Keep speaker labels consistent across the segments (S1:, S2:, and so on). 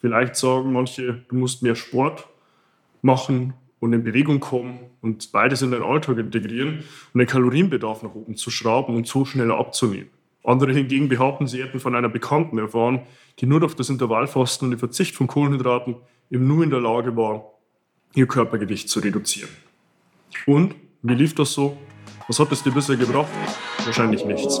S1: Vielleicht sagen manche, du musst mehr Sport machen und in Bewegung kommen und beides in deinen Alltag integrieren um den Kalorienbedarf nach oben zu schrauben und so schneller abzunehmen. Andere hingegen behaupten, sie hätten von einer Bekannten erfahren, die nur durch das Intervallfasten und den Verzicht von Kohlenhydraten eben nur in der Lage war, ihr Körpergewicht zu reduzieren. Und wie lief das so? Was hat es dir bisher gebracht? Wahrscheinlich nichts.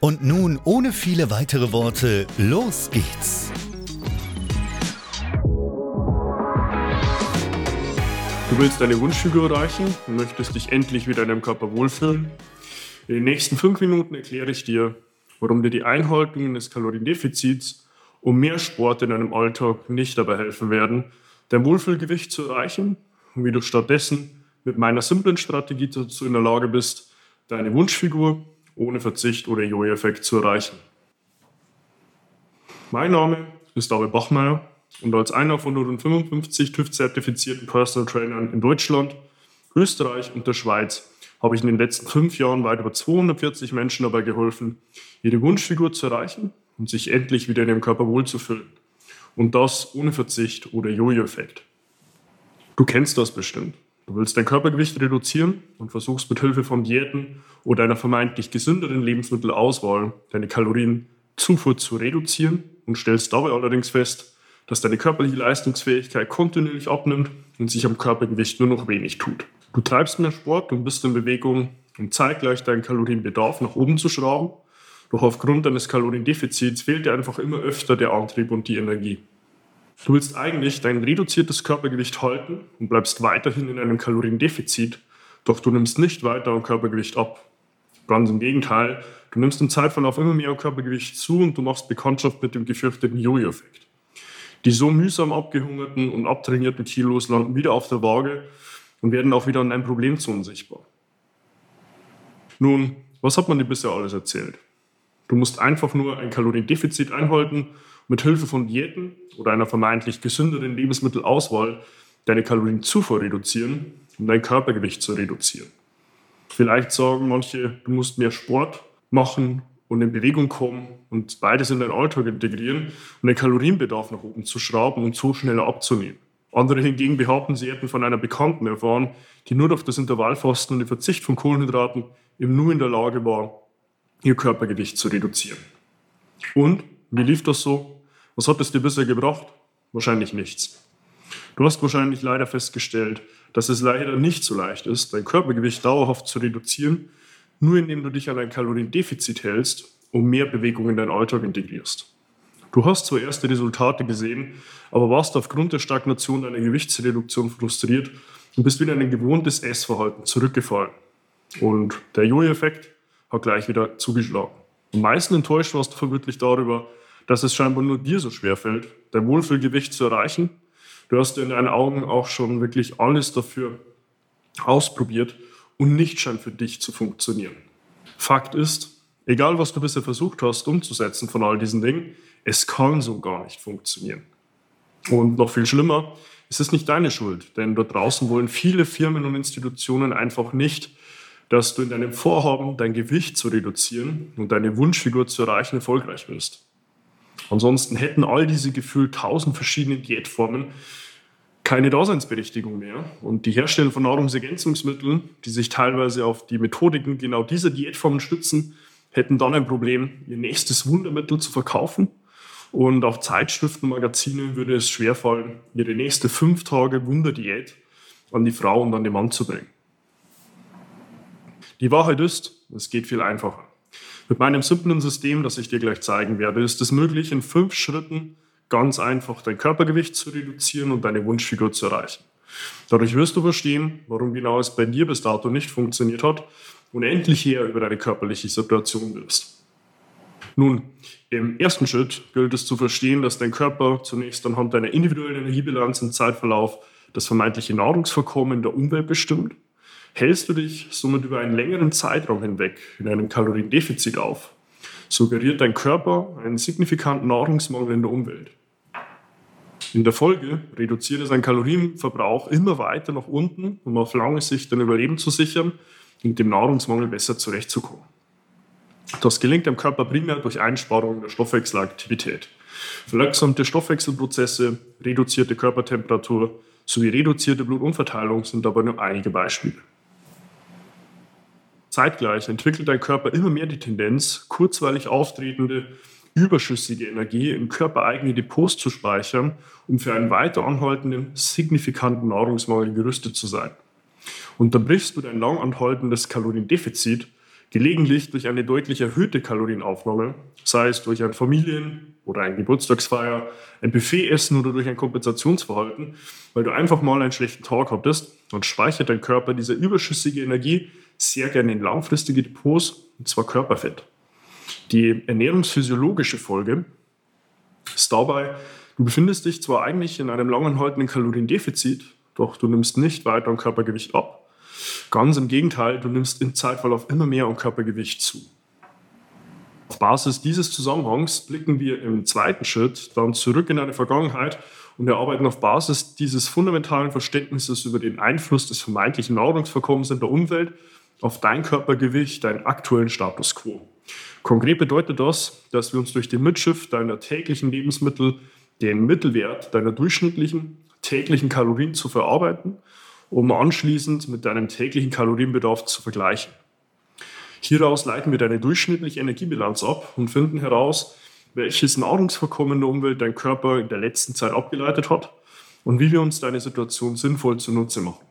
S2: Und nun, ohne viele weitere Worte, los geht's!
S1: Du willst deine Wunschfigur erreichen und möchtest dich endlich wieder in deinem Körper wohlfühlen. In den nächsten fünf Minuten erkläre ich dir, warum dir die Einhaltung des Kaloriendefizits um mehr Sport in deinem Alltag nicht dabei helfen werden, dein Wohlfühlgewicht zu erreichen und wie du stattdessen mit meiner simplen Strategie dazu in der Lage bist, deine Wunschfigur ohne Verzicht oder Jojo-Effekt zu erreichen. Mein Name ist David Bachmeier und als einer von 155 TÜV-zertifizierten Personal Trainern in Deutschland, Österreich und der Schweiz habe ich in den letzten fünf Jahren weit über 240 Menschen dabei geholfen, ihre Wunschfigur zu erreichen und sich endlich wieder in ihrem Körper wohlzufühlen. Und das ohne Verzicht oder Jojo-Effekt. Du kennst das bestimmt. Du willst dein Körpergewicht reduzieren und versuchst mit Hilfe von Diäten oder einer vermeintlich gesünderen Lebensmittelauswahl deine Kalorienzufuhr zu reduzieren und stellst dabei allerdings fest, dass deine körperliche Leistungsfähigkeit kontinuierlich abnimmt und sich am Körpergewicht nur noch wenig tut. Du treibst mehr Sport und bist in Bewegung, um zeitgleich deinen Kalorienbedarf nach oben zu schrauben doch aufgrund deines Kaloriendefizits fehlt dir einfach immer öfter der Antrieb und die Energie. Du willst eigentlich dein reduziertes Körpergewicht halten und bleibst weiterhin in einem Kaloriendefizit, doch du nimmst nicht weiter am Körpergewicht ab. Ganz im Gegenteil, du nimmst im Zeitverlauf immer mehr Körpergewicht zu und du machst Bekanntschaft mit dem gefürchteten Jojo-Effekt. Die so mühsam abgehungerten und abtrainierten Kilos landen wieder auf der Waage und werden auch wieder an einem Problem zu unsichtbar. Nun, was hat man dir bisher alles erzählt? Du musst einfach nur ein Kaloriendefizit einhalten, mit Hilfe von Diäten oder einer vermeintlich gesünderen Lebensmittelauswahl deine Kalorienzufuhr reduzieren, um dein Körpergewicht zu reduzieren. Vielleicht sagen manche, du musst mehr Sport machen und in Bewegung kommen und beides in deinen Alltag integrieren, um den Kalorienbedarf nach oben zu schrauben und so schneller abzunehmen. Andere hingegen behaupten, sie hätten von einer Bekannten erfahren, die nur durch das Intervallfasten und den Verzicht von Kohlenhydraten eben nur in der Lage war, ihr Körpergewicht zu reduzieren. Und wie lief das so? Was hat es dir bisher gebracht? Wahrscheinlich nichts. Du hast wahrscheinlich leider festgestellt, dass es leider nicht so leicht ist, dein Körpergewicht dauerhaft zu reduzieren, nur indem du dich an ein Kaloriendefizit hältst und mehr Bewegung in deinen Alltag integrierst. Du hast zwar erste Resultate gesehen, aber warst aufgrund der Stagnation deiner Gewichtsreduktion frustriert und bist wieder in ein gewohntes Essverhalten zurückgefallen. Und der Jojo-Effekt hat gleich wieder zugeschlagen. Am meisten enttäuscht warst du vermutlich darüber, dass es scheinbar nur dir so schwer fällt, dein Wohlfühlgewicht zu erreichen. Du hast in deinen Augen auch schon wirklich alles dafür ausprobiert und nicht scheint für dich zu funktionieren. Fakt ist, egal was du bisher versucht hast umzusetzen von all diesen Dingen, es kann so gar nicht funktionieren. Und noch viel schlimmer, es ist nicht deine Schuld, denn dort draußen wollen viele Firmen und Institutionen einfach nicht, dass du in deinem Vorhaben, dein Gewicht zu reduzieren und deine Wunschfigur zu erreichen, erfolgreich wirst. Ansonsten hätten all diese gefühlt tausend verschiedenen Diätformen keine Daseinsberechtigung mehr. Und die Hersteller von Nahrungsergänzungsmitteln, die sich teilweise auf die Methodiken genau dieser Diätformen stützen, hätten dann ein Problem, ihr nächstes Wundermittel zu verkaufen. Und auch Zeitschriften, Magazine würde es schwerfallen, ihre nächste fünf Tage Wunderdiät an die Frau und an den Mann zu bringen. Die Wahrheit ist, es geht viel einfacher. Mit meinem simplen System, das ich dir gleich zeigen werde, ist es möglich, in fünf Schritten ganz einfach dein Körpergewicht zu reduzieren und deine Wunschfigur zu erreichen. Dadurch wirst du verstehen, warum genau es bei dir bis dato nicht funktioniert hat und endlich eher über deine körperliche Situation wirst. Nun, im ersten Schritt gilt es zu verstehen, dass dein Körper zunächst anhand deiner individuellen Energiebilanz im Zeitverlauf das vermeintliche Nahrungsvorkommen in der Umwelt bestimmt. Hältst du dich somit über einen längeren Zeitraum hinweg in einem Kaloriendefizit auf, suggeriert dein Körper einen signifikanten Nahrungsmangel in der Umwelt. In der Folge reduziert er seinen Kalorienverbrauch immer weiter nach unten, um auf lange Sicht dein Überleben zu sichern und dem Nahrungsmangel besser zurechtzukommen. Das gelingt dem Körper primär durch Einsparung der Stoffwechselaktivität. Verlangsamte Stoffwechselprozesse, reduzierte Körpertemperatur sowie reduzierte Blutunverteilung sind dabei nur einige Beispiele. Zeitgleich entwickelt dein Körper immer mehr die Tendenz, kurzweilig auftretende überschüssige Energie in körpereigene Depots zu speichern, um für einen weiter anhaltenden, signifikanten Nahrungsmangel gerüstet zu sein. Unterbrichst du dein lang anhaltendes Kaloriendefizit, gelegentlich durch eine deutlich erhöhte Kalorienaufnahme, sei es durch ein Familien- oder ein Geburtstagsfeier, ein Buffetessen oder durch ein Kompensationsverhalten, weil du einfach mal einen schlechten Tag hattest, dann speichert dein Körper diese überschüssige Energie sehr gerne in langfristige Depots, und zwar Körperfett. Die ernährungsphysiologische Folge ist dabei, du befindest dich zwar eigentlich in einem langanhaltenden Kaloriendefizit, doch du nimmst nicht weiter an Körpergewicht ab. Ganz im Gegenteil, du nimmst im Zeitverlauf immer mehr an Körpergewicht zu. Auf Basis dieses Zusammenhangs blicken wir im zweiten Schritt dann zurück in deine Vergangenheit und erarbeiten auf Basis dieses fundamentalen Verständnisses über den Einfluss des vermeintlichen Nahrungsverkommens in der Umwelt auf dein Körpergewicht, deinen aktuellen Status quo. Konkret bedeutet das, dass wir uns durch den Mitschiff deiner täglichen Lebensmittel den Mittelwert deiner durchschnittlichen täglichen Kalorien zu verarbeiten, um anschließend mit deinem täglichen Kalorienbedarf zu vergleichen. Hieraus leiten wir deine durchschnittliche Energiebilanz ab und finden heraus, welches Nahrungsvorkommen in der Umwelt dein Körper in der letzten Zeit abgeleitet hat und wie wir uns deine Situation sinnvoll zunutze machen.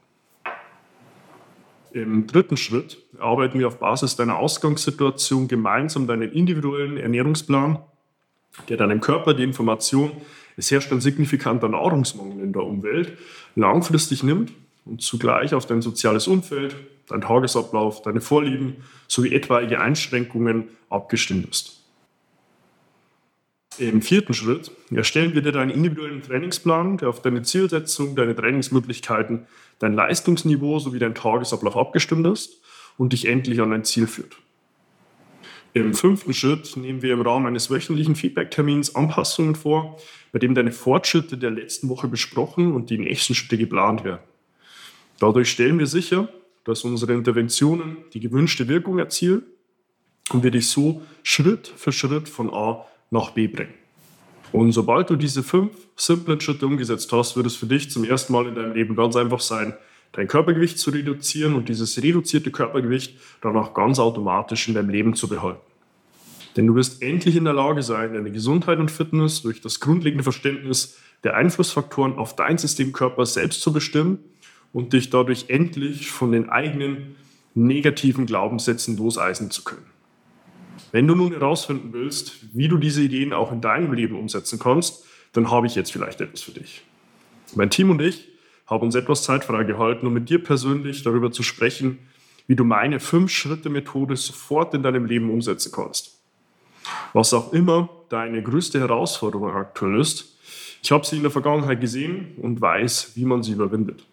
S1: Im dritten Schritt arbeiten wir auf Basis deiner Ausgangssituation gemeinsam deinen individuellen Ernährungsplan, der deinem Körper die Information, es herrscht ein signifikanter Nahrungsmangel in der Umwelt, langfristig nimmt und zugleich auf dein soziales Umfeld, dein Tagesablauf, deine Vorlieben sowie etwaige Einschränkungen abgestimmt ist. Im vierten Schritt erstellen wir dir deinen individuellen Trainingsplan, der auf deine Zielsetzung, deine Trainingsmöglichkeiten, dein Leistungsniveau sowie dein Tagesablauf abgestimmt ist und dich endlich an dein Ziel führt. Im fünften Schritt nehmen wir im Rahmen eines wöchentlichen Feedback-Termins Anpassungen vor, bei dem deine Fortschritte der letzten Woche besprochen und die nächsten Schritte geplant werden. Dadurch stellen wir sicher, dass unsere Interventionen die gewünschte Wirkung erzielen und wir dich so Schritt für Schritt von A nach B bringen. Und sobald du diese fünf simplen Schritte umgesetzt hast, wird es für dich zum ersten Mal in deinem Leben ganz einfach sein, dein Körpergewicht zu reduzieren und dieses reduzierte Körpergewicht dann auch ganz automatisch in deinem Leben zu behalten. Denn du wirst endlich in der Lage sein, deine Gesundheit und Fitness durch das grundlegende Verständnis der Einflussfaktoren auf dein System Körper selbst zu bestimmen und dich dadurch endlich von den eigenen negativen Glaubenssätzen loseisen zu können. Wenn du nun herausfinden willst, wie du diese Ideen auch in deinem Leben umsetzen kannst, dann habe ich jetzt vielleicht etwas für dich. Mein Team und ich haben uns etwas Zeit freigehalten, um mit dir persönlich darüber zu sprechen, wie du meine Fünf-Schritte-Methode sofort in deinem Leben umsetzen kannst. Was auch immer deine größte Herausforderung aktuell ist, ich habe sie in der Vergangenheit gesehen und weiß, wie man sie überwindet.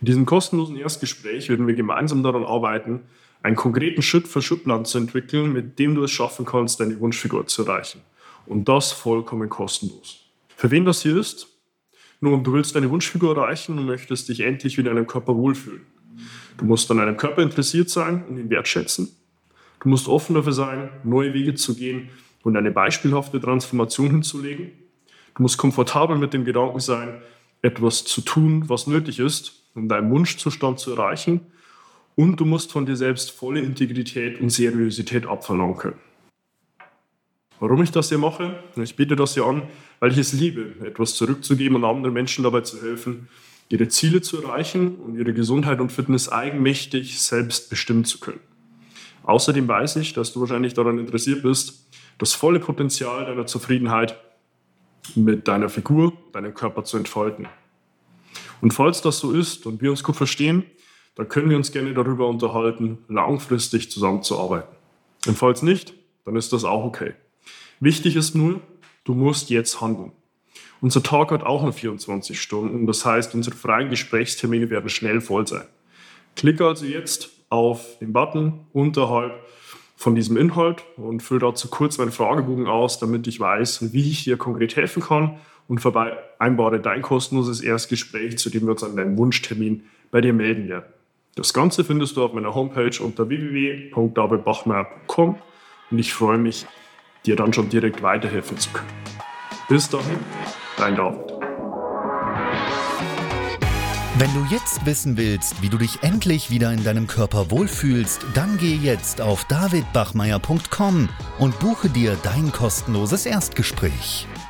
S1: In diesem kostenlosen Erstgespräch werden wir gemeinsam daran arbeiten, einen konkreten Schritt-für-Schritt-Plan zu entwickeln, mit dem du es schaffen kannst, deine Wunschfigur zu erreichen. Und das vollkommen kostenlos. Für wen das hier ist? Nun, du willst deine Wunschfigur erreichen und möchtest dich endlich wieder in deinem Körper wohlfühlen. Du musst an deinem Körper interessiert sein und ihn wertschätzen. Du musst offen dafür sein, neue Wege zu gehen, und eine beispielhafte Transformation hinzulegen. Du musst komfortabel mit dem Gedanken sein, etwas zu tun, was nötig ist, um deinen Wunschzustand zu erreichen. Und du musst von dir selbst volle Integrität und Seriosität abverlangen können. Warum ich das hier mache? Ich biete das hier an, weil ich es liebe, etwas zurückzugeben und anderen Menschen dabei zu helfen, ihre Ziele zu erreichen und ihre Gesundheit und Fitness eigenmächtig selbst bestimmen zu können. Außerdem weiß ich, dass du wahrscheinlich daran interessiert bist, das volle Potenzial deiner Zufriedenheit mit deiner Figur, deinem Körper zu entfalten. Und falls das so ist und wir uns gut verstehen, dann können wir uns gerne darüber unterhalten, langfristig zusammenzuarbeiten. Und falls nicht, dann ist das auch okay. Wichtig ist nur, du musst jetzt handeln. Unser Tag hat auch nur 24 Stunden, das heißt, unsere freien Gesprächstermine werden schnell voll sein. Klicke also jetzt auf den Button unterhalb von diesem Inhalt und fülle dazu kurz meinen Fragebogen aus, damit ich weiß, wie ich dir konkret helfen kann und vereinbare dein kostenloses Erstgespräch, zu dem wir uns an deinem Wunschtermin bei dir melden werden. Das Ganze findest du auf meiner Homepage unter www.davidbachmeier.com und ich freue mich, dir dann schon direkt weiterhelfen zu können. Bis dahin, dein David.
S2: Wenn du jetzt wissen willst, wie du dich endlich wieder in deinem Körper wohlfühlst, dann geh jetzt auf davidbachmeier.com und buche dir dein kostenloses Erstgespräch.